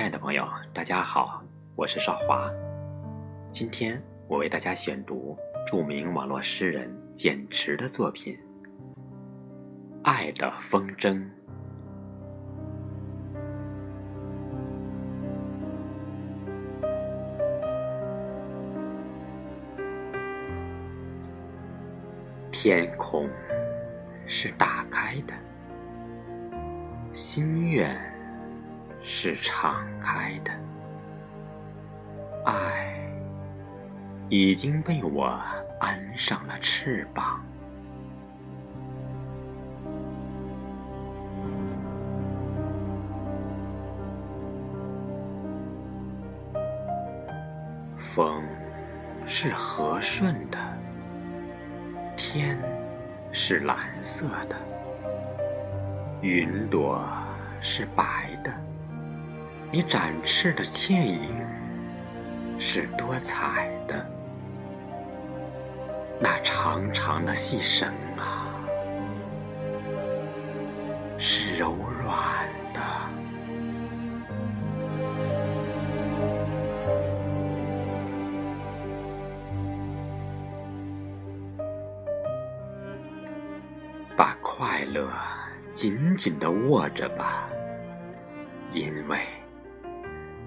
亲爱的朋友，大家好，我是少华。今天我为大家选读著名网络诗人简池的作品《爱的风筝》。天空是打开的，心愿。是敞开的，爱已经被我安上了翅膀。风是和顺的，天是蓝色的，云朵是白的。你展翅的倩影是多彩的，那长长的细绳啊，是柔软的。把快乐紧紧的握着吧，因为。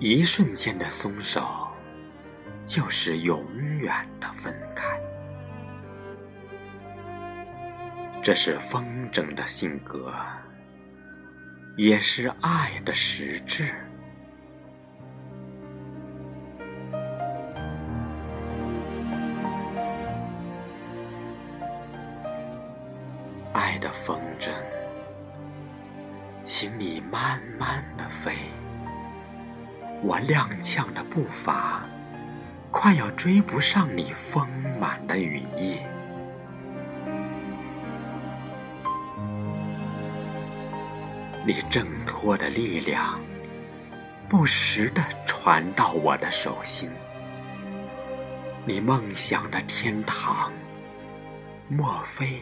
一瞬间的松手，就是永远的分开。这是风筝的性格，也是爱的实质。爱的风筝，请你慢慢的飞。我踉跄的步伐，快要追不上你丰满的羽翼。你挣脱的力量，不时的传到我的手心。你梦想的天堂，莫非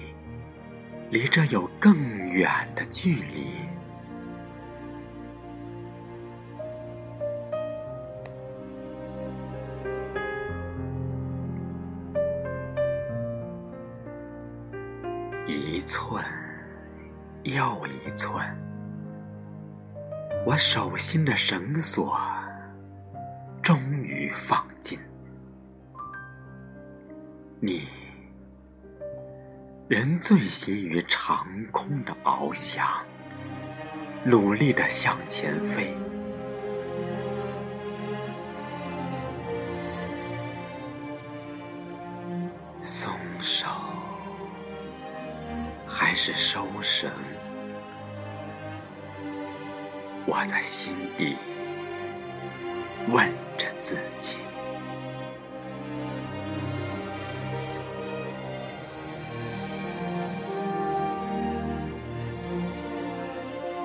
离这有更远的距离？一寸又一寸，我手心的绳索终于放尽。你，人醉心于长空的翱翔，努力的向前飞，松手。开始收绳，我在心底问着自己：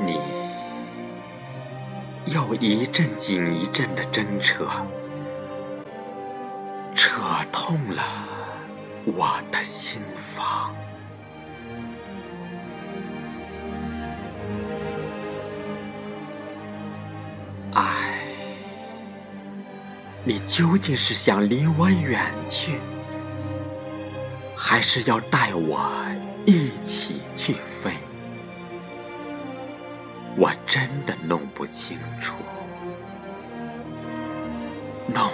你又一阵紧一阵的挣扯，扯痛了我的心房。你究竟是想离我远去，还是要带我一起去飞？我真的弄不清楚，弄。